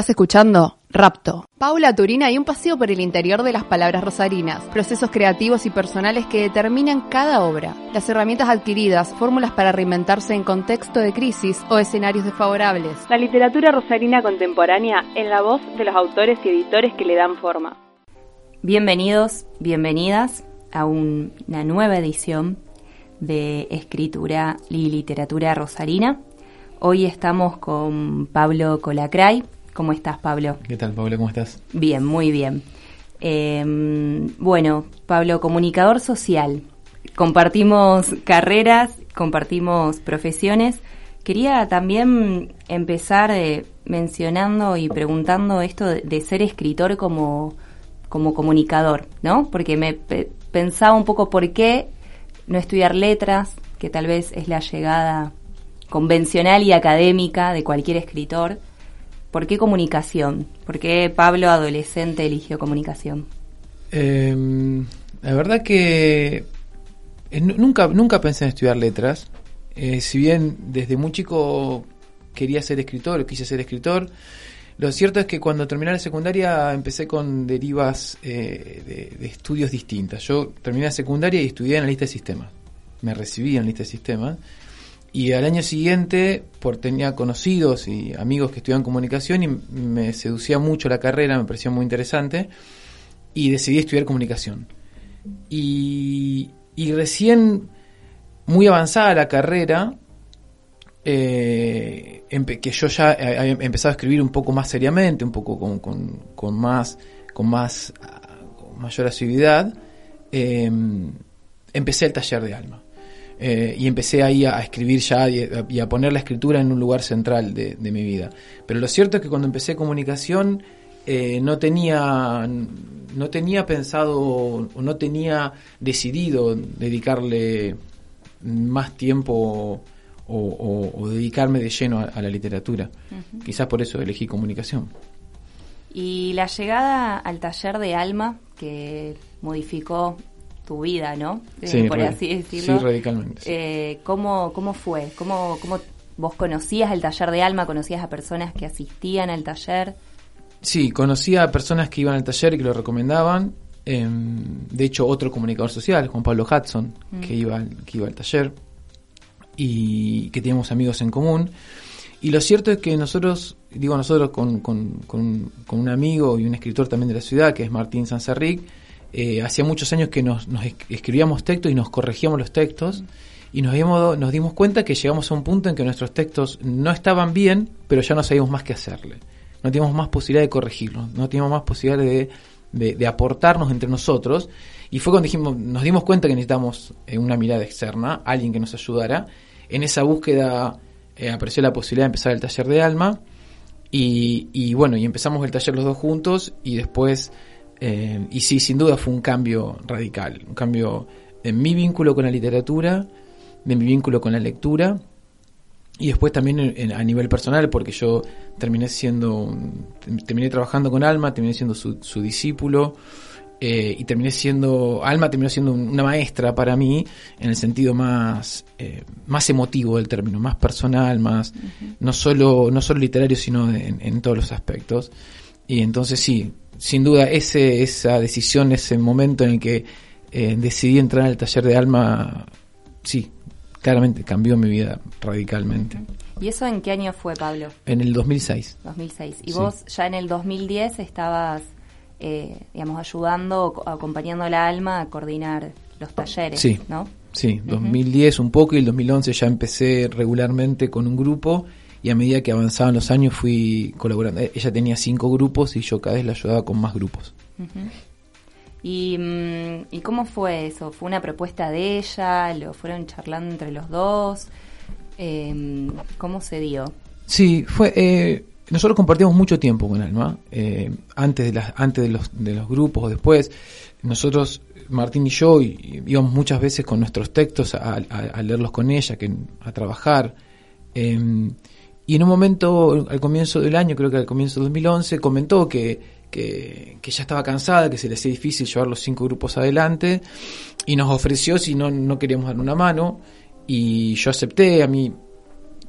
Estás escuchando Rapto. Paula Turina y un paseo por el interior de las palabras rosarinas, procesos creativos y personales que determinan cada obra, las herramientas adquiridas, fórmulas para reinventarse en contexto de crisis o escenarios desfavorables. La literatura rosarina contemporánea en la voz de los autores y editores que le dan forma. Bienvenidos, bienvenidas a una nueva edición de Escritura y Literatura Rosarina. Hoy estamos con Pablo Colacray, ¿Cómo estás, Pablo? ¿Qué tal, Pablo? ¿Cómo estás? Bien, muy bien. Em, bueno, Pablo, comunicador social. Compartimos carreras, compartimos profesiones. Quería también empezar eh, mencionando y preguntando esto de, ser escritor como, como comunicador, ¿no? Porque me pensaba un poco por qué no estudiar letras, que tal vez es la llegada convencional y académica de cualquier escritor ¿Por qué comunicación? ¿Por qué Pablo, adolescente, eligió comunicación? Em, la verdad que eh, nunca, nunca pensé en estudiar letras. Eh, si bien desde muy chico quería ser escritor, quise ser escritor, lo cierto es que cuando terminé la secundaria empecé con derivas eh, de, de, estudios distintas. Yo terminé la secundaria y estudié en la lista de sistemas. Me recibí en la lista de sistemas y al año siguiente, por tenía conocidos y amigos que estudiaban comunicación y me seducía mucho la carrera, me parecía muy interesante, y decidí estudiar comunicación. Y, recién, muy avanzada la carrera, eh, que yo ya había empezado a escribir un poco más seriamente, un poco con, con, más, con más, mayor asiduidad, eh, empecé el taller de alma. Eh, y empecé ahí a, escribir ya y a, poner la escritura en un lugar central de, mi vida. Pero lo cierto es que cuando empecé comunicación eh, no tenía no tenía pensado o no tenía decidido dedicarle más tiempo o, dedicarme de lleno a, la literatura. Quizás por eso elegí comunicación. Y la llegada al taller de Alma, que modificó tu vida, ¿no? Eh, sí, por así decirlo. Sí, radicalmente. Eh, ¿cómo, ¿Cómo fue? ¿Cómo, ¿Cómo vos conocías el taller de alma? ¿Conocías a personas que asistían al taller? Sí, conocía a personas que iban al taller y que lo recomendaban. Em, de hecho, otro comunicador social, Juan Pablo Hudson, mm. que, iba, que iba al taller y que teníamos amigos en común. Y lo cierto es que nosotros, digo nosotros con, con, con, con un amigo y un escritor también de la ciudad, que es Martín Sanserric, eh, hacía muchos años que nos, escribíamos textos y nos corregíamos los textos y nos, dimos, nos dimos cuenta que llegamos a un punto en que nuestros textos no estaban bien, pero ya no sabíamos más qué hacerle. No teníamos más posibilidad de corregirlos, no teníamos más posibilidad de, de, aportarnos entre nosotros. Y fue cuando dijimos, nos dimos cuenta que necesitamos eh, una mirada externa, alguien que nos ayudara. En esa búsqueda eh, apareció la posibilidad de empezar el taller de alma. Y, y bueno, y empezamos el taller los dos juntos y después eh, y sí, sin duda fue un cambio radical, un cambio en mi vínculo con la literatura, de mi vínculo con la lectura y después también a nivel personal porque yo terminé siendo terminé trabajando con Alma terminé siendo su, discípulo eh, y terminé siendo Alma terminó siendo una maestra para mí en el sentido más eh, más emotivo del término más personal más no solo no solo literario sino en, en todos los aspectos. Y entonces sí sin duda ese, esa decisión, ese momento en el que eh, decidí entrar al taller de alma, sí, claramente cambió mi vida radicalmente. ¿Y eso en qué año fue, Pablo? En el 2006. 2006. ¿Y vos ya en el 2010 estabas, eh, digamos, ayudando, acompañando a la alma a coordinar los talleres, sí. ¿no? Sí, 2010 un poco y el 2011 ya empecé regularmente con un grupo y a medida que avanzaban los años fui colaborando. Eh, ella tenía cinco grupos y yo cada vez la ayudaba con más grupos. ¿Y, mm, ¿Y, cómo fue eso? ¿Fue una propuesta de ella? ¿Lo fueron charlando entre los dos? Em, ¿Cómo se dio? Sí, fue... Eh, nosotros compartimos mucho tiempo con Alma, eh, antes, de, las, antes de, los, de los grupos o después. Nosotros, Martín y yo, íbamos muchas veces con nuestros textos a, a, leerlos con ella, que, a trabajar. Eh, y en un momento, al comienzo del año, creo que al comienzo de 2011, comentó que, que, ya estaba cansada, que se le hacía difícil llevar los cinco grupos adelante, y nos ofreció si no, no queríamos dar una mano, y yo acepté, a mí,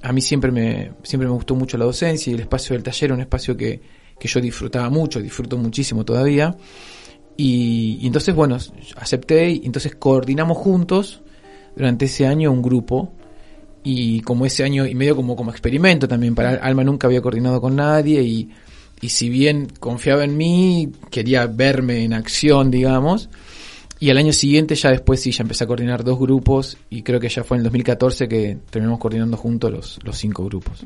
a mí siempre, me, siempre me gustó mucho la docencia, y el espacio del taller un espacio que, que yo disfrutaba mucho, disfruto muchísimo todavía. Y, entonces, bueno, acepté y entonces coordinamos juntos durante ese año un grupo. Y como ese año y medio como, como experimento también, para Alma nunca había coordinado con nadie y, y si bien confiaba en mí, quería verme en acción, digamos. Y al año siguiente ya después sí, ya empecé a coordinar dos grupos y creo que ya fue en el 2014 que terminamos coordinando juntos los, los cinco grupos.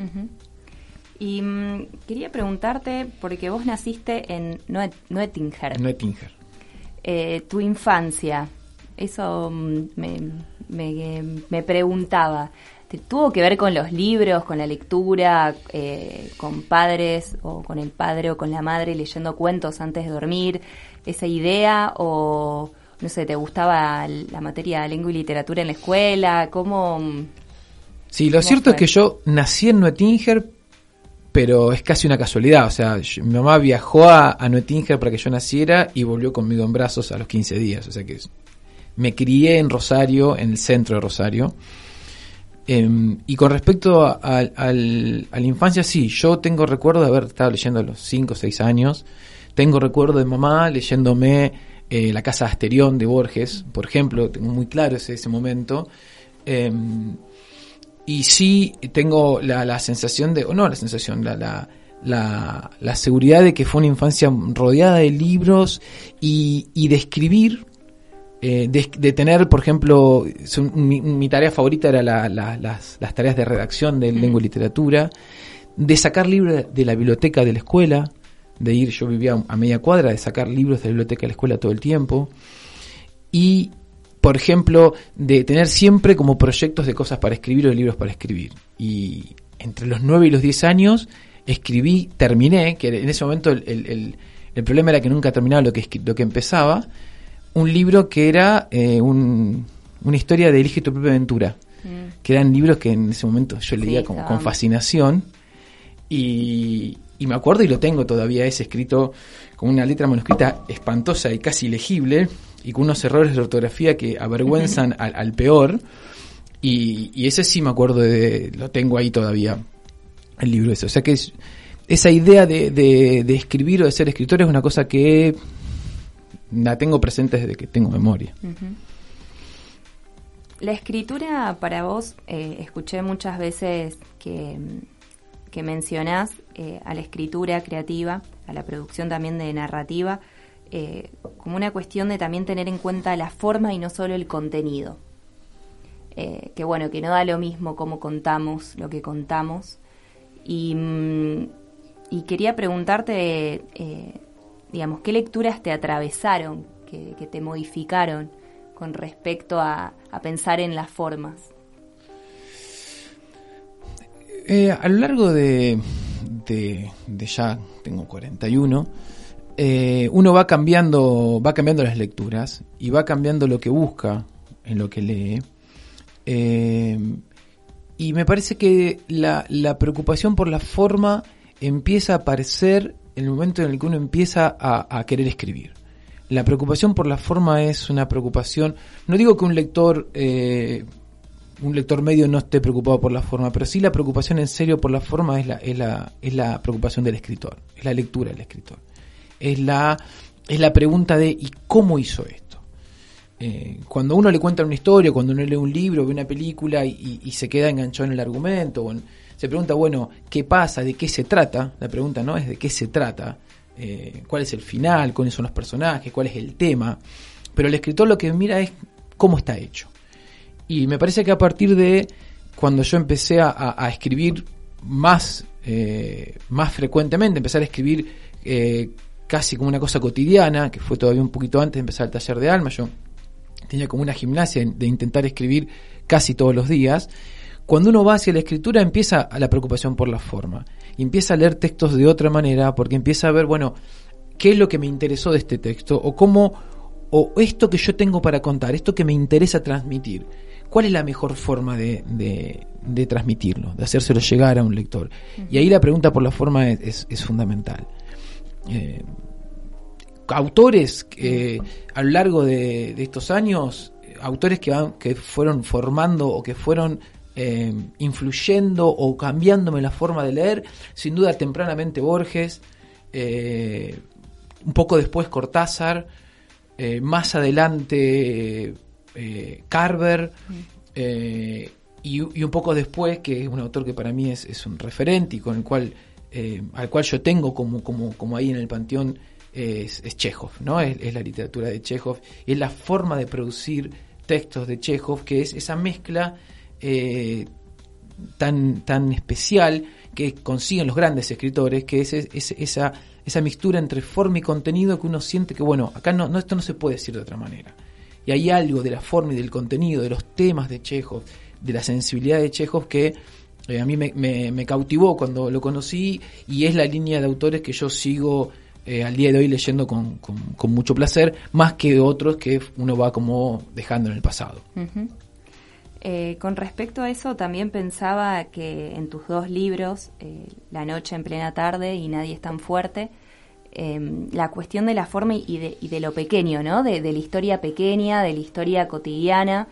Y mm, quería preguntarte, porque vos naciste en Noettinger. Noettinger. Eh, tu infancia, eso mm, me, me, me, preguntaba, ¿tuvo que ver con los libros, con la lectura, eh, con padres o con el padre o con la madre leyendo cuentos antes de dormir? ¿Esa idea o, no sé, te gustaba la materia de lengua y literatura en la escuela? ¿Cómo...? Sí, lo cierto es que yo nací en Noettinger, pero es casi una casualidad. O sea, mi mamá viajó a, a para que yo naciera y volvió conmigo en brazos a los 15 días. O sea que me crié en Rosario, en el centro de Rosario. Em, y con respecto a, la infancia, sí, yo tengo recuerdo de haber estado leyendo a los 5 o 6 años. Tengo recuerdo de mamá leyéndome eh, La Casa de Asterión de Borges, por ejemplo, tengo muy claro ese, momento. Em, y sí tengo la, sensación de, o no la sensación, la, la, la, seguridad de que fue una infancia rodeada de libros y de escribir, eh, de, tener, por ejemplo, mi, tarea favorita era la, las, las, tareas de redacción de lengua y literatura, de sacar libros de la biblioteca de la escuela, de ir, yo vivía a media cuadra, de sacar libros de la biblioteca de la escuela todo el tiempo, y por ejemplo, de tener siempre como proyectos de cosas para escribir o de libros para escribir. Y entre los 9 y los 10 años escribí, terminé, que en ese momento el, problema era que nunca terminaba lo que, lo que empezaba, un libro que era eh, una historia de Elige tu propia aventura, mm. que eran libros que en ese momento yo leía con, con, fascinación. Y, y me acuerdo y lo tengo todavía, es escrito con una letra manuscrita espantosa y casi legible, y con unos errores de ortografía que avergüenzan al, peor. Y, ese sí me acuerdo de, lo tengo ahí todavía, el libro ese. O sea que esa idea de, de, escribir o de ser escritor es una cosa que la tengo presente desde que tengo memoria. La escritura para vos, eh, escuché muchas veces que, que mencionás eh, a la escritura creativa, a la producción también de narrativa, eh, como una cuestión de también tener en cuenta la forma y no solo el contenido. Que bueno, que no da lo mismo cómo contamos lo que contamos. Y, mm, quería preguntarte, digamos, ¿qué lecturas te atravesaron, que, te modificaron con respecto a, pensar en las formas? a lo largo de, de, ya, tengo 41, eh, uno va cambiando, va cambiando las lecturas y va cambiando lo que busca en lo que lee. Eh, y me parece que la, preocupación por la forma empieza a aparecer el momento en el que uno empieza a, querer escribir. La preocupación por la forma es una preocupación, no digo que un lector, eh, un lector medio no esté preocupado por la forma, pero sí la preocupación en serio por la forma es la, es la, es la preocupación del escritor, es la lectura del escritor es la, es la pregunta de ¿y cómo hizo esto? Eh, cuando uno le cuenta una historia, cuando uno lee un libro, ve una película y, se queda enganchado en el argumento, se pregunta, bueno, ¿qué pasa? ¿De qué se trata? La pregunta no es de qué se trata, eh, cuál es el final, cuáles son los personajes, cuál es el tema, pero el escritor lo que mira es cómo está hecho. Y me parece que a partir de cuando yo empecé a, escribir más, eh, más frecuentemente, empezar a escribir casi como una cosa cotidiana, que fue todavía un poquito antes de empezar el taller de alma. Yo tenía como una gimnasia de intentar escribir casi todos los días. Cuando uno va hacia la escritura empieza la preocupación por la forma y empieza a leer textos de otra manera porque empieza a ver, bueno, qué es lo que me interesó de este texto o cómo, o esto que yo tengo para contar, esto que me interesa transmitir, cuál es la mejor forma de, de, transmitirlo, de hacérselo llegar a un lector. Y ahí la pregunta por la forma es, es fundamental. Eh, autores que a lo largo de, estos años, autores que, que fueron formando o que fueron eh, influyendo o cambiándome la forma de leer, sin duda tempranamente Borges, eh, un poco después Cortázar, eh, más adelante eh, Carver, y, y, un poco después, que es un autor que para mí es, es un referente y con el cual, al cual yo tengo como, como, como ahí en el panteón, es, es Chekhov, ¿no? Es, es, la literatura de Chekhov, y es la forma de producir textos de Chekhov, que es esa mezcla tan, tan especial que consiguen los grandes escritores, que es, esa, esa mixtura entre forma y contenido que uno siente que, bueno, acá no, no, esto no se puede decir de otra manera. Y hay algo de la forma y del contenido, de los temas de Chekhov, de la sensibilidad de Chekhov que eh, a mí me, cautivó cuando lo conocí y es la línea de autores que yo sigo eh, al día de hoy leyendo con, con, mucho placer, más que otros que uno va como dejando en el pasado. Eh, con respecto a eso, también pensaba que en tus dos libros, eh, La noche en plena tarde y Nadie es tan fuerte, em, la cuestión de la forma y de, lo pequeño, ¿no? De, la historia pequeña, de la historia cotidiana.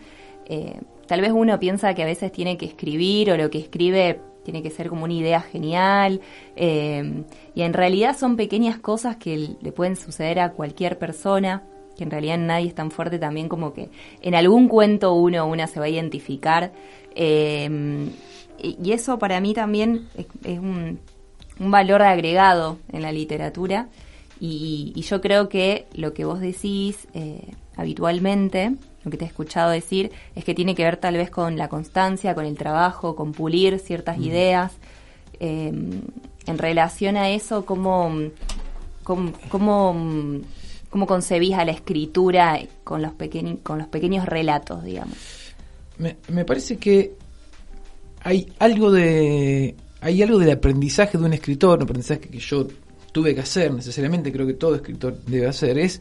Eh, tal vez uno piensa que a veces tiene que escribir o lo que escribe tiene que ser como una idea genial. Em, y en realidad son pequeñas cosas que le pueden suceder a cualquier persona que en realidad nadie es tan fuerte también como que en algún cuento uno o una se va a identificar. Eh, y eso para mí también es, un, valor agregado en la literatura y, yo creo que lo que vos decís eh, habitualmente, lo que te he escuchado decir, es que tiene que ver tal vez con la constancia, con el trabajo, con pulir ciertas mm. ideas. Eh, en relación a eso, ¿cómo, cómo, cómo ¿Cómo concebís a la escritura con los, con los pequeños relatos, digamos? Me, parece que hay algo de hay algo del aprendizaje de un escritor, un aprendizaje que yo tuve que hacer necesariamente, creo que todo escritor debe hacer, es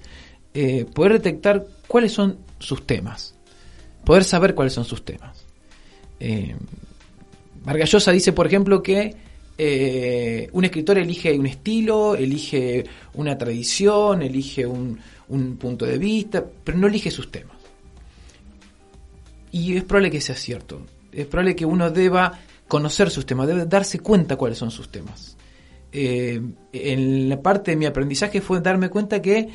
eh, poder detectar cuáles son sus temas, poder saber cuáles son sus temas. Eh, dice, por ejemplo, que eh, un escritor elige un estilo, elige una tradición, elige un, punto de vista, pero no elige sus temas. Y es probable que sea cierto. Es probable que uno deba conocer sus temas, debe darse cuenta cuáles son sus temas. Eh, en la parte de mi aprendizaje fue darme cuenta que,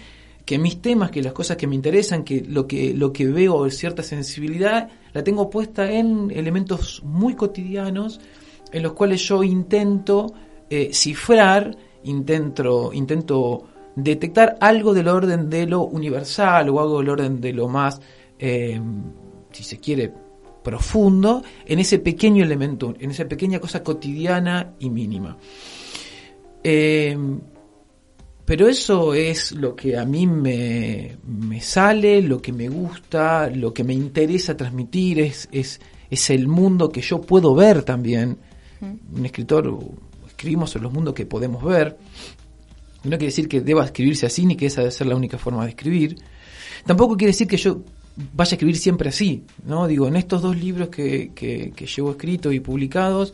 que mis temas, que las cosas que me interesan, que lo que, lo que veo cierta sensibilidad, la tengo puesta en elementos muy cotidianos, en los cuales yo intento eh, cifrar, intento, intento detectar algo del orden de lo universal o algo del orden de lo más, eh, si se quiere, profundo en ese pequeño elemento, en esa pequeña cosa cotidiana y mínima. Eh, pero eso es lo que a mí me, me, sale, lo que me gusta, lo que me interesa transmitir, es, es, es el mundo que yo puedo ver también un escritor, escribimos en los mundos que podemos ver. No quiere decir que deba escribirse así ni que esa debe ser la única forma de escribir. Tampoco quiere decir que yo vaya a escribir siempre así, ¿no? Digo, en estos dos libros que, que, llevo escritos y publicados,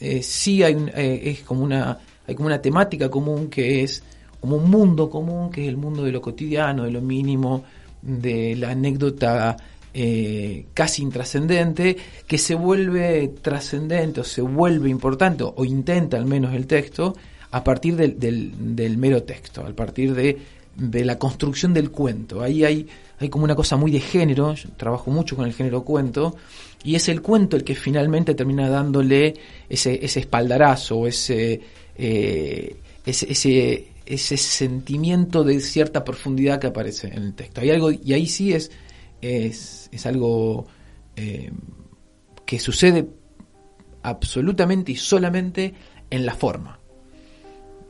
eh, sí hay, eh, es como una, hay como una temática común que es como un mundo común, que es el mundo de lo cotidiano, de lo mínimo, de la anécdota eh, casi intrascendente, que se vuelve trascendente o se vuelve importante, o intenta al menos el texto, a partir del, mero texto, a partir de, la construcción del cuento. Ahí hay, como una cosa muy de género, yo trabajo mucho con el género cuento, y es el cuento el que finalmente termina dándole ese, espaldarazo, ese, eh, ese, ese, ese sentimiento de cierta profundidad que aparece en el texto. Hay algo, y ahí sí es es, es algo eh, que sucede absolutamente y solamente en la forma.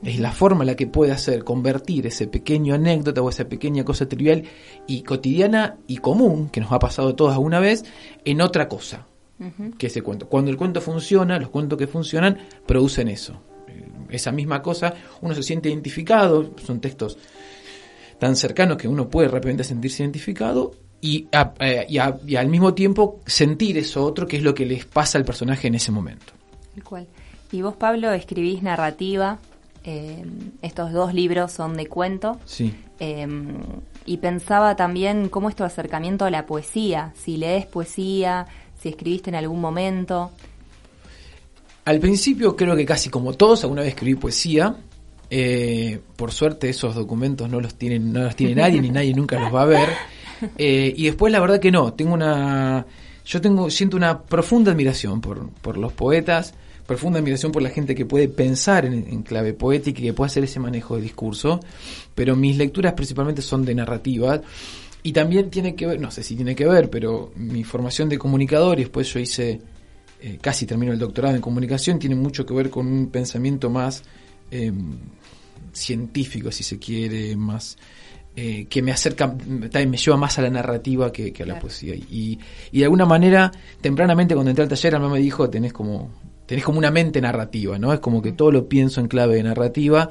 Es la forma la que puede hacer convertir ese pequeño anécdota o esa pequeña cosa trivial y cotidiana y común, que nos ha pasado todas alguna vez, en otra cosa que ese cuento. Cuando el cuento funciona, los cuentos que funcionan producen eso. Eh, esa misma cosa, uno se siente identificado, son textos tan cercanos que uno puede de repente sentirse identificado y, eh, y, al mismo tiempo sentir eso otro que es lo que les pasa al personaje en ese momento. Cual. Y vos, Pablo, escribís narrativa. Eh, estos dos libros son de cuento. Sí. Eh, y pensaba también cómo es tu acercamiento a la poesía. Si lees poesía, si escribiste en algún momento. Al principio creo que casi como todos, alguna vez escribí poesía. Eh, por suerte esos documentos no los tiene, no los tiene nadie, ni nadie nunca los va a ver. Eh, y después la verdad que no, tengo una, yo tengo, siento una profunda admiración por, por los poetas, profunda admiración por la gente que puede pensar en, clave poética y que puede hacer ese manejo de discurso, pero mis lecturas principalmente son de narrativa y también tiene que ver, no sé si tiene que ver, pero mi formación de comunicador y después yo hice, eh, casi termino el doctorado en comunicación, tiene mucho que ver con un pensamiento más em, científico, si se quiere, más eh, que me acerca, me lleva más a la narrativa que, a la poesía. Y, y, de alguna manera, tempranamente cuando entré al taller, mamá me dijo, tenés como, tenés como una mente narrativa, ¿no? Es como que todo lo pienso en clave de narrativa,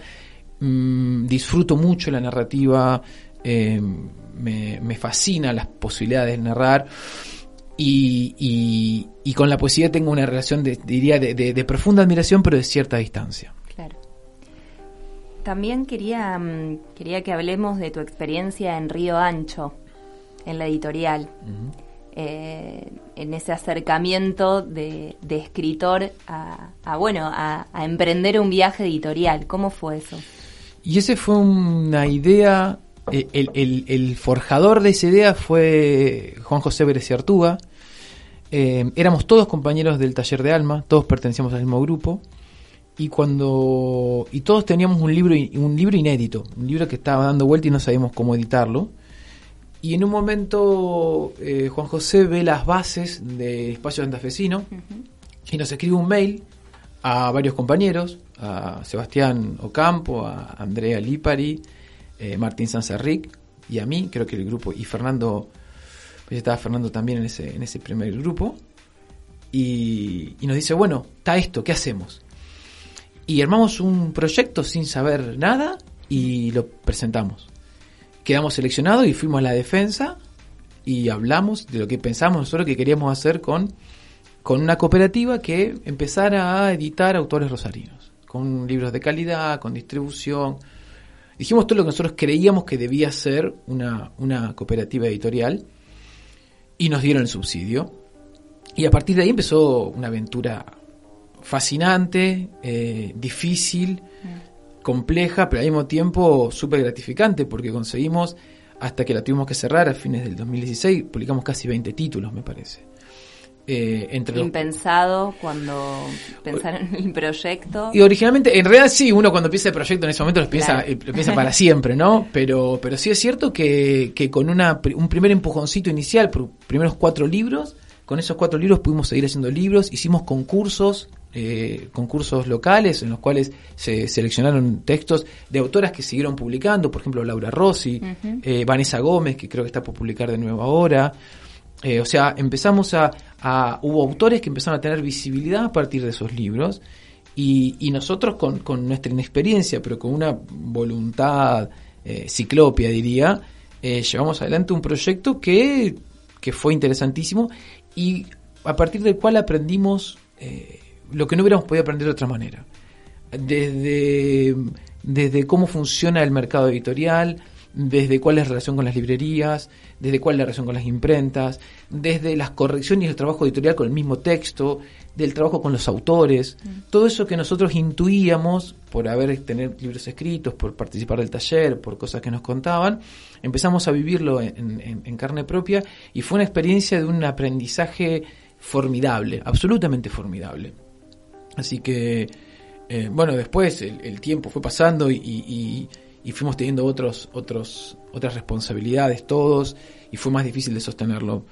mm, disfruto mucho la narrativa, eh, me, me fascina las posibilidades de narrar. Y, y, con la poesía tengo una relación, diría, de, de profunda admiración, pero de cierta distancia. También quería, mm, quería que hablemos de tu experiencia en Río Ancho, en la editorial, eh, en ese acercamiento de, escritor a, bueno, a, emprender un viaje editorial. ¿Cómo fue eso? Y ese fue una idea, eh, el, forjador de esa idea fue Juan José Vélez y Artuga. Eh, éramos todos compañeros del taller de Alma, todos pertenecíamos al mismo grupo y cuando y todos teníamos un libro un libro inédito un libro que estaba dando vuelta y no sabíamos cómo editarlo. Y en un momento eh, Juan José ve las bases de Espacio Santafesino y nos escribe un mail a varios compañeros a Sebastián Ocampo a Andrea Lipari eh, Martín Sanserric y a mí creo que el grupo y Fernando pues estaba Fernando también en ese en ese primer grupo. Y nos dice bueno está esto qué hacemos y armamos un proyecto sin saber nada y lo presentamos. Quedamos seleccionados y fuimos a la defensa y hablamos de lo que pensamos nosotros que queríamos hacer con, con una cooperativa que empezara a editar autores rosarinos, con libros de calidad, con distribución. Dijimos todo lo que nosotros creíamos que debía ser una, una cooperativa editorial y nos dieron el subsidio. Y a partir de ahí empezó una aventura fascinante, eh, difícil, compleja, pero al mismo tiempo súper gratificante porque conseguimos, hasta que la tuvimos que cerrar a fines del 2016, publicamos casi 20 títulos, me parece. Eh, entre Impensado cuando pensaron en el proyecto. Y originalmente, en realidad sí, uno cuando piensa el proyecto en ese momento lo piensa, eh, lo piensa para siempre, ¿no? Pero, pero sí es cierto que, que con una, un primer empujoncito inicial, por primeros cuatro libros, con esos cuatro libros pudimos seguir haciendo libros, hicimos concursos eh, concursos locales en los cuales se seleccionaron textos de autoras que siguieron publicando, por ejemplo Laura Rossi, eh, Vanessa Gómez, que creo que está por publicar de nuevo ahora. Eh, o sea, empezamos a, Hubo autores que empezaron a tener visibilidad a partir de esos libros y, nosotros con, con, nuestra inexperiencia, pero con una voluntad ciclopia, diría, llevamos adelante un proyecto que, que fue interesantísimo y a partir del cual aprendimos lo que no hubiéramos podido aprender de otra manera. Desde, desde cómo funciona el mercado editorial, desde cuál es la relación con las librerías, desde cuál es la relación con las imprentas, desde las correcciones del trabajo editorial con el mismo texto, del trabajo con los autores, mm. todo eso que nosotros intuíamos por haber tenido libros escritos, por participar del taller, por cosas que nos contaban, empezamos a vivirlo en carne propia y fue una experiencia de un aprendizaje formidable, absolutamente formidable. Así que, eh, bueno, después el, tiempo fue pasando y, fuimos teniendo otros, otros, otras responsabilidades todos y fue más difícil de sostenerlo.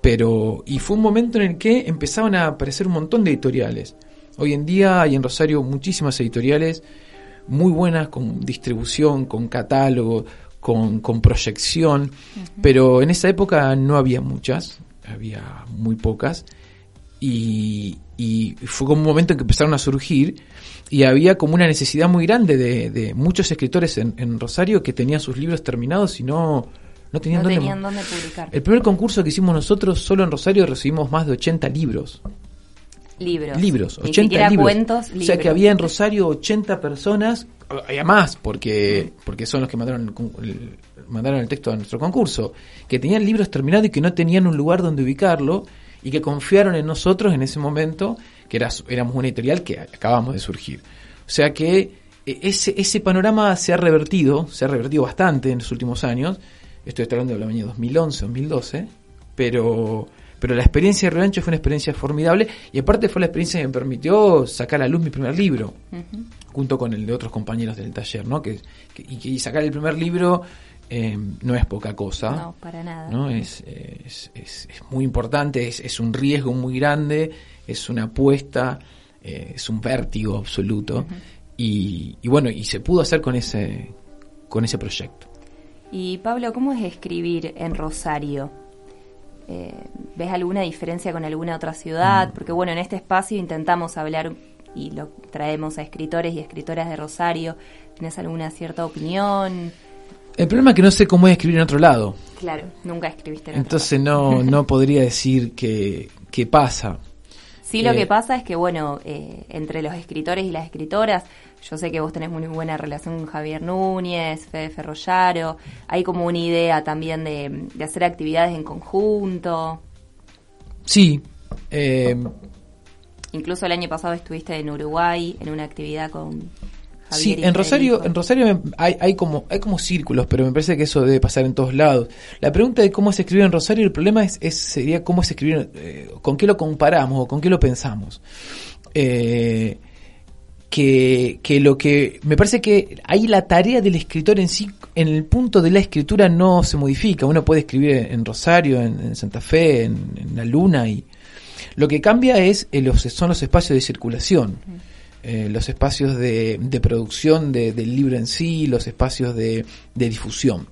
Pero, y fue un momento en el que empezaban a aparecer un montón de editoriales. Hoy en día hay en Rosario muchísimas editoriales muy buenas con distribución, con catálogo, con, con proyección, pero en esa época no había muchas, había muy pocas y, fue como un momento en que empezaron a surgir y había como una necesidad muy grande de, muchos escritores en, Rosario que tenían sus libros terminados y no, no tenían, dónde, publicar. El primer concurso que hicimos nosotros solo en Rosario recibimos más de 80 libros. Libros. Libros, 80 libros. Cuentos, O sea que había en Rosario 80 personas, había más porque, porque son los que mandaron el, mandaron el texto a nuestro concurso, que tenían libros terminados y que no tenían un lugar donde ubicarlo y que confiaron en nosotros en ese momento, que era, éramos una editorial que acabamos de surgir. O sea que e, ese, ese panorama se ha revertido, se ha revertido bastante en los últimos años. Estoy hablando del año 2011, 2012, pero, pero la experiencia de Relancho fue una experiencia formidable y aparte fue la experiencia que me permitió sacar a luz mi primer libro, junto con el de otros compañeros del taller, ¿no? Que, y, sacar el primer libro eh, no es poca cosa. No, para nada. ¿no? Es, es, es, muy importante, es, un riesgo muy grande, es una apuesta, eh, es un vértigo absoluto. y, y, bueno, y se pudo hacer con ese, con ese proyecto. Y Pablo, ¿cómo es escribir en Rosario? Eh, ¿Ves alguna diferencia con alguna otra ciudad? Mm. Porque bueno, en este espacio intentamos hablar y lo traemos a escritores y escritoras de Rosario. ¿Tienes alguna cierta opinión? El problema es que no sé cómo es escribir en otro lado. Claro, nunca escribiste en Entonces no, no podría decir qué pasa. Sí, lo que pasa es que, bueno, eh, entre los escritores y las escritoras, yo sé que vos tenés muy buena relación con Javier Núñez, Fede Ferrollaro, hay como una idea también de, hacer actividades en conjunto. Sí. Eh, Incluso el año pasado estuviste en Uruguay en una actividad con sí, en Rosario, en Rosario hay, hay, como, hay como círculos, pero me parece que eso debe pasar en todos lados. La pregunta de cómo se escribe en Rosario, el problema es, sería cómo se escribe, eh, con qué lo comparamos o con qué lo pensamos. Eh, que, que lo que me parece que ahí la tarea del escritor en sí, en el punto de la escritura no se modifica. Uno puede escribir en Rosario, en, Santa Fe, en, la Luna y lo que cambia es eh, los, son los espacios de circulación. Eh, los espacios de, producción del libro en sí, los espacios de, difusión.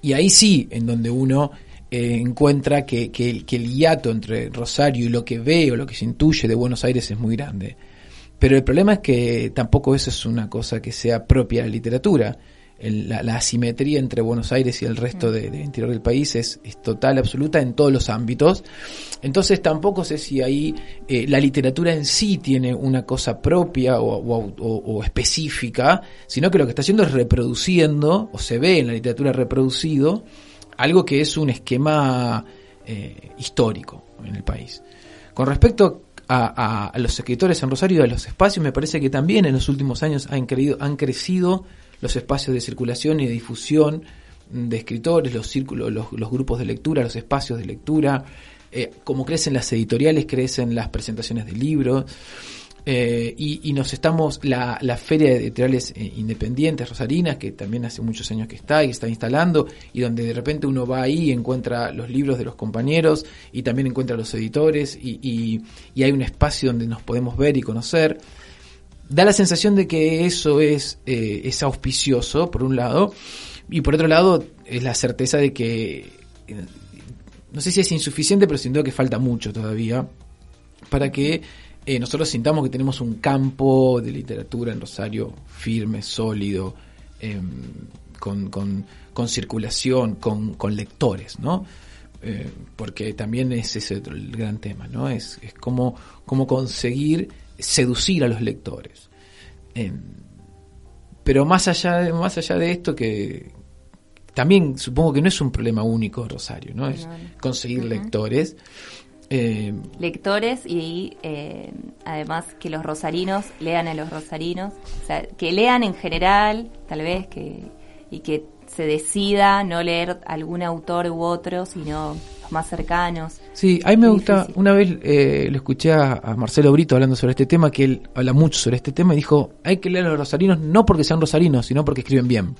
Y ahí sí, en donde uno eh, encuentra que, el hiato entre Rosario y lo que ve o lo que se intuye de Buenos Aires es muy grande. Pero el problema es que tampoco eso es una cosa que sea propia de la literatura la, asimetría entre Buenos Aires y el resto del interior del país es, total, absoluta en todos los ámbitos. Entonces tampoco sé si ahí eh, la literatura en sí tiene una cosa propia o, específica, sino que lo que está haciendo es reproduciendo, o se ve en la literatura reproducido, algo que es un esquema eh, histórico en el país. Con respecto a, los escritores en Rosario y a los espacios, me parece que también en los últimos años han, han crecido los espacios de circulación y difusión de escritores, los círculos, los, grupos de lectura, los espacios de lectura, eh, como crecen las editoriales, crecen las presentaciones de libros. Eh, y, nos estamos, la, la Feria de Editoriales eh, Independientes Rosarinas, que también hace muchos años que está y está instalando, y donde de repente uno va ahí y encuentra los libros de los compañeros y también encuentra los editores y, y hay un espacio donde nos podemos ver y conocer da la sensación de que eso es, eh, es auspicioso, por un lado, y por otro lado es la certeza de que, eh, no sé si es insuficiente, pero sin duda que falta mucho todavía para que eh, nosotros sintamos que tenemos un campo de literatura en Rosario firme, sólido, em, con, con, con, circulación, con, con lectores, ¿no? porque también es ese el gran tema, ¿no? Es, es cómo, cómo conseguir seducir a los lectores. Em, pero más allá, de, más allá de esto, que también supongo que no es un problema único Rosario, ¿no? Es conseguir lectores. Em, lectores y eh, además que los rosarinos lean a los rosarinos, o sea, que lean en general, tal vez, que y que se decida no leer algún autor u otro, sino más cercanos. Sí, a mí me gusta, una vez eh, lo escuché a, Marcelo Brito hablando sobre este tema, que él habla mucho sobre este tema y dijo, hay que leer a los rosarinos no porque sean rosarinos, sino porque escriben bien.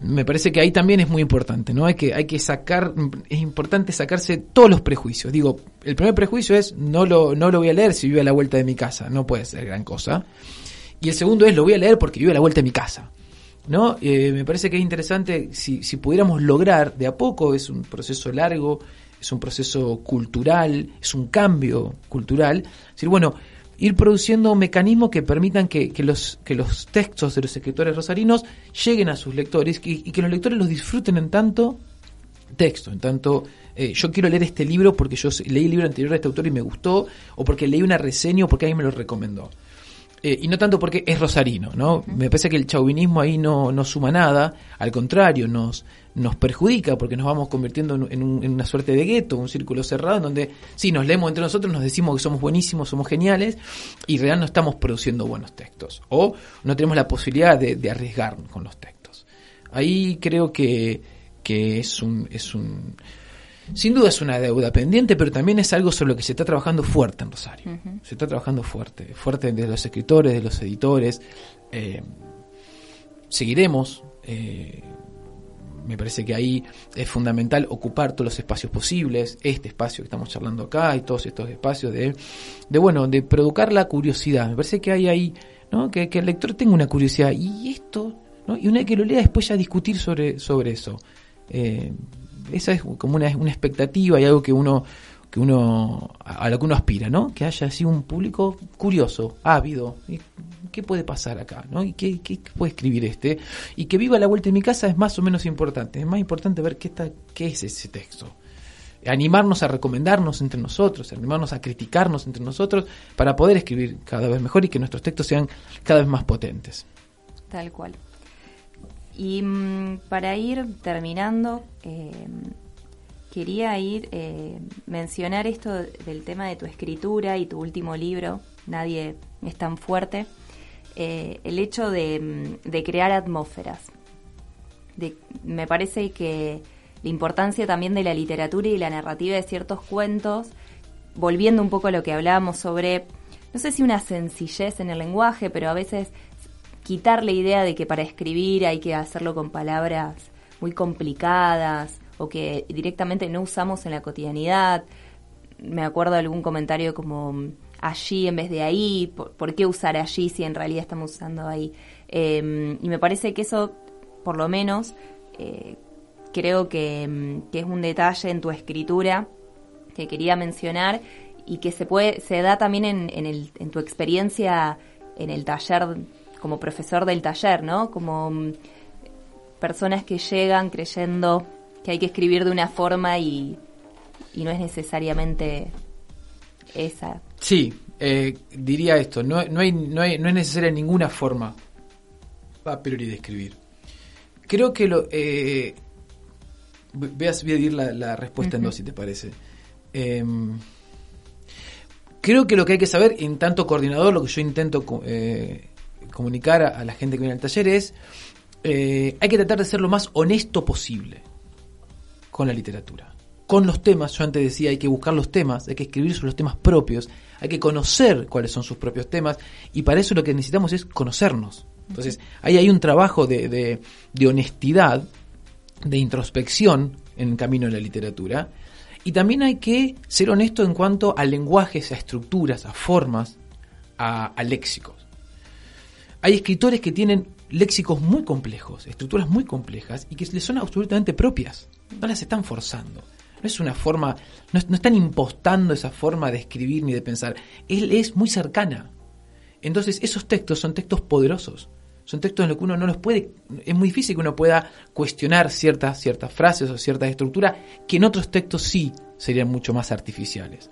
Me parece que ahí también es muy importante, ¿no? Hay que, hay que sacar, es importante sacarse todos los prejuicios. Digo, el primer prejuicio es, no lo, no lo voy a leer si vive a la vuelta de mi casa, no puede ser gran cosa. Y el segundo es, lo voy a leer porque vive a la vuelta de mi casa. ¿no? Eh, me parece que es interesante si, si pudiéramos lograr de a poco, es un proceso largo, es un proceso cultural, es un cambio cultural, decir, bueno, ir produciendo mecanismos que permitan que, que, los, que los textos de los escritores rosarinos lleguen a sus lectores y, que los lectores los disfruten en tanto texto, en tanto eh, yo quiero leer este libro porque yo leí el libro anterior de este autor y me gustó, o porque leí una reseña o porque alguien me lo recomendó. eh, y no tanto porque es rosarino, ¿no? Me parece que el chauvinismo ahí no, no suma nada, al contrario, nos, nos perjudica porque nos vamos convirtiendo en, una suerte de gueto, un círculo cerrado, en donde sí, nos leemos entre nosotros, nos decimos que somos buenísimos, somos geniales, y en realidad no estamos produciendo buenos textos, o no tenemos la posibilidad de, de arriesgar con los textos. Ahí creo que, que es un... Es un sin duda es una deuda pendiente, pero también es algo sobre lo que se está trabajando fuerte en Rosario. Se está trabajando fuerte, fuerte de los escritores, de los editores. Eh, seguiremos. Eh, me parece que ahí es fundamental ocupar todos los espacios posibles, este espacio que estamos charlando acá y todos estos espacios de, de bueno, de provocar la curiosidad. Me parece que hay ahí, ¿no? Que, el lector tenga una curiosidad y esto, ¿no? Y una vez que lo lea después ya discutir sobre, sobre eso. Eh, esa es como una, una expectativa y algo que uno que uno a lo que uno aspira, ¿no? Que haya así un público curioso, ávido. ¿Y ¿Qué puede pasar acá? ¿no? ¿Y qué, puede escribir este? Y que viva la vuelta en mi casa es más o menos importante. Es más importante ver qué, está, qué es ese texto. Animarnos a recomendarnos entre nosotros, animarnos a criticarnos entre nosotros para poder escribir cada vez mejor y que nuestros textos sean cada vez más potentes. Tal cual. Y mm, para ir terminando, eh, quería ir eh, mencionar esto del tema de tu escritura y tu último libro, Nadie es tan fuerte, eh, el hecho de, mm, de, crear atmósferas. me parece que la importancia también de la literatura y la narrativa de ciertos cuentos, volviendo un poco a lo que hablábamos sobre, no sé si una sencillez en el lenguaje, pero a veces quitar la idea de que para escribir hay que hacerlo con palabras muy complicadas o que directamente no usamos en la cotidianidad. Me acuerdo de algún comentario como allí en vez de ahí, por, qué usar allí si en realidad estamos usando ahí. Em, y me parece que eso, por lo menos, eh, creo que, que, es un detalle en tu escritura que quería mencionar y que se puede se da también en, en, el, en tu experiencia en el taller como profesor del taller, ¿no? Como mm, personas que llegan creyendo que hay que escribir de una forma y, no es necesariamente esa. Sí, eh, diría esto, no, no, hay, no, hay, no es necesaria ninguna forma a priori de escribir. Creo que lo... Eh, voy, a, dividir la, respuesta en dos, si te parece. Em, creo que lo que hay que saber, en tanto coordinador, lo que yo intento eh, comunicar a, la gente que viene al taller es, hay que tratar de ser lo más honesto posible con la literatura. Con los temas, yo antes decía, hay que buscar los temas, hay que escribir sobre los temas propios, hay que conocer cuáles son sus propios temas, y para eso lo que necesitamos es conocernos. Entonces, ahí hay un trabajo de, de, de honestidad, de introspección en el camino de la literatura, y también hay que ser honesto en cuanto a lenguajes, a estructuras, a formas, a, a léxicos. Hay escritores que tienen léxicos muy complejos, estructuras muy complejas y que les son absolutamente propias. No las están forzando. No es una forma, no, están impostando esa forma de escribir ni de pensar. Él es muy cercana. Entonces, esos textos son textos poderosos. Son textos en los que uno no los puede, es muy difícil que uno pueda cuestionar ciertas, ciertas frases o ciertas estructuras que en otros textos sí serían mucho más artificiales.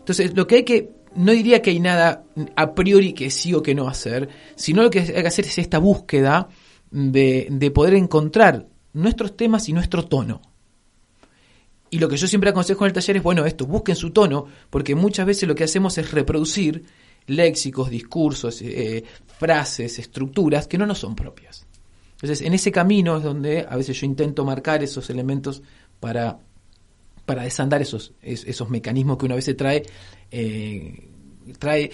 Entonces, lo que hay que no diría que hay nada a priori que sí o que no hacer, sino lo que hay que hacer es esta búsqueda de, de poder encontrar nuestros temas y nuestro tono. Y lo que yo siempre aconsejo en el taller es, bueno, esto, busquen su tono, porque muchas veces lo que hacemos es reproducir léxicos, discursos, eh, frases, estructuras que no nos son propias. Entonces, en ese camino es donde a veces yo intento marcar esos elementos para para desandar esos, esos mecanismos que una vez se trae, eh, trae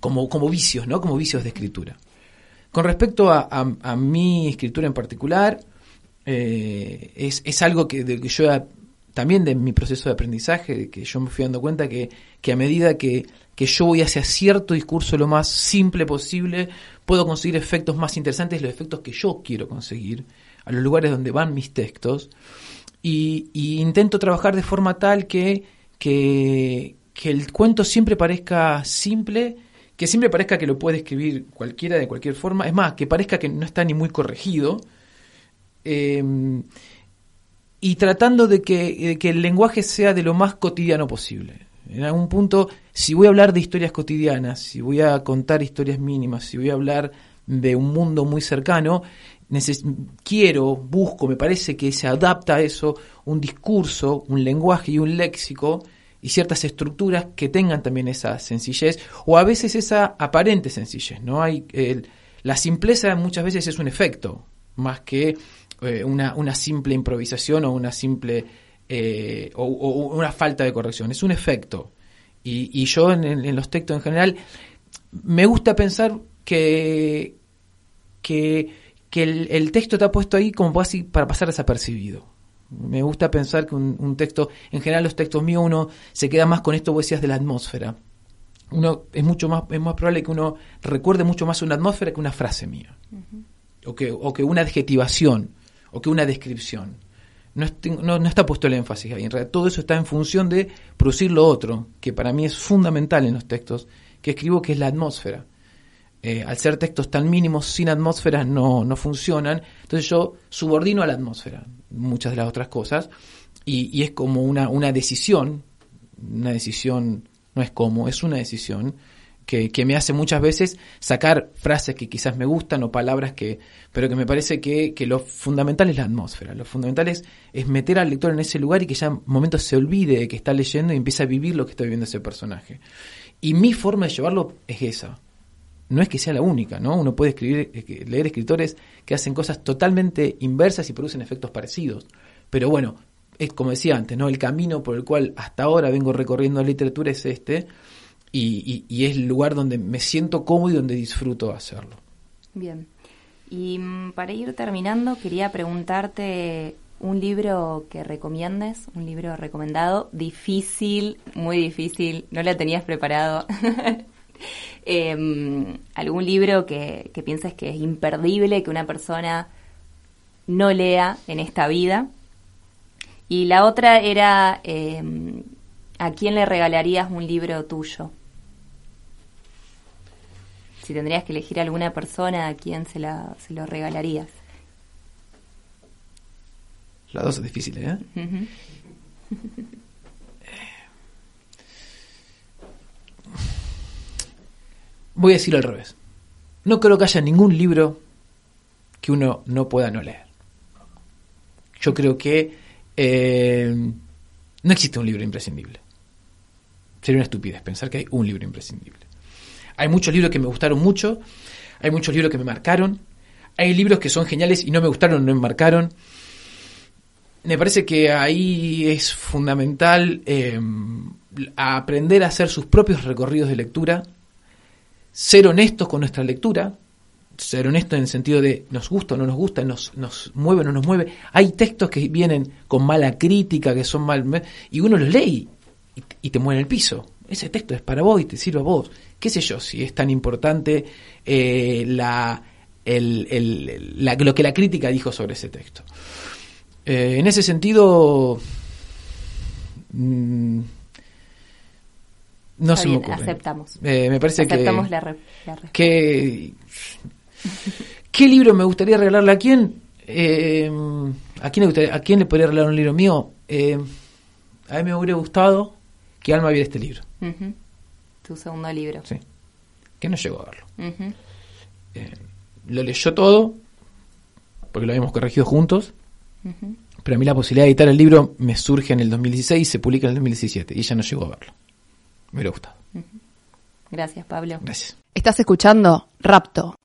como, como vicios, ¿no? Como vicios de escritura. Con respecto a, a, mi escritura en particular, eh, es, es, algo que, de que yo también de mi proceso de aprendizaje, que yo me fui dando cuenta que, que a medida que, que, yo voy hacia cierto discurso lo más simple posible, puedo conseguir efectos más interesantes, los efectos que yo quiero conseguir, a los lugares donde van mis textos. Y, intento trabajar de forma tal que, que, el cuento siempre parezca simple, que siempre parezca que lo puede escribir cualquiera de cualquier forma, es más, que parezca que no está ni muy corregido, em, y tratando de que, el lenguaje sea de lo más cotidiano posible. En algún punto, si voy a hablar de historias cotidianas, si voy a contar historias mínimas, si voy a hablar de un mundo muy cercano, quiero, busco, me parece que se adapta a eso un discurso, un lenguaje y un léxico y ciertas estructuras que tengan también esa sencillez o a veces esa aparente sencillez, ¿no? Hay la simpleza muchas veces es un efecto más que eh, una, una, simple improvisación o una simple eh, o, una falta de corrección, es un efecto. Y, yo en, los textos en general me gusta pensar que, que, el, texto está puesto ahí como así para pasar desapercibido. Me gusta pensar que un, texto, en general los textos míos uno se queda más con esto vos decías de la atmósfera. Uno es mucho más, es más probable que uno recuerde mucho más una atmósfera que una frase mía. o, que, o que una adjetivación, o que una descripción no, no, está puesto el énfasis ahí. En realidad, todo eso está en función de producir lo otro, que para mí es fundamental en los textos que escribo, que es la atmósfera. Eh, al ser textos tan mínimos, sin atmósfera no, no funcionan. Entonces yo subordino a la atmósfera muchas de las otras cosas y, es como una, una decisión, una decisión, no es como, es una decisión que, me hace muchas veces sacar frases que quizás me gustan o palabras que, pero que me parece que, lo fundamental es la atmósfera, lo fundamental es, meter al lector en ese lugar y que ya en momentos se olvide de que está leyendo y empiece a vivir lo que está viviendo ese personaje. Y mi forma de llevarlo es esa. No es que sea la única, ¿no? Uno puede escribir, leer escritores que hacen cosas totalmente inversas y producen efectos parecidos. Pero bueno, es como decía antes, ¿no? El camino por el cual hasta ahora vengo recorriendo la literatura es este y, es el lugar donde me siento cómodo y donde disfruto hacerlo. Bien. Y mm, para ir terminando, quería preguntarte un libro que recomiendes, un libro recomendado, difícil, muy difícil, no lo tenías preparado. Em, algún libro que, que pienses que es imperdible que una persona no lea en esta vida. Y la otra era, em, ¿a quién le regalarías un libro tuyo? Si tendrías que elegir alguna persona, ¿a quién se, la, se lo regalarías? Las dos es difícil, ¿eh? Voy a decirlo al revés. No creo que haya ningún libro que uno no pueda no leer. Yo creo que eh, no existe un libro imprescindible. Sería una estupidez pensar que hay un libro imprescindible. Hay muchos libros que me gustaron mucho, hay muchos libros que me marcaron, hay libros que son geniales y no me gustaron, no me marcaron. Me parece que ahí es fundamental eh, aprender a hacer sus propios recorridos de lectura, ser honestos con nuestra lectura, ser honestos en el sentido de nos gusta o no nos gusta, nos, nos mueve o no nos mueve. Hay textos que vienen con mala crítica, que son mal, y uno los lee y, y te mueve en el piso. Ese texto es para vos y te sirve a vos qué sé yo, si es tan importante eh, la, lo que la crítica dijo sobre ese texto. Eh, en ese sentido, mm, no se me ocurre. Aceptamos. Eh, me parece aceptamos que, la, que, ¿Qué libro me gustaría regalarle a quién? ¿a, quién le ¿A quién le podría regalar un libro mío? a mí me hubiera gustado que Alma viera este libro tu segundo libro. Sí. Que no llegó a verlo. Eh, lo leyó todo, porque lo habíamos corregido juntos. Pero a mí la posibilidad de editar el libro me surge en el 2016 y se publica en el 2017. Y ella no llegó a verlo. Me hubiera gustado. Gracias, Pablo. Gracias. Estás escuchando Rapto.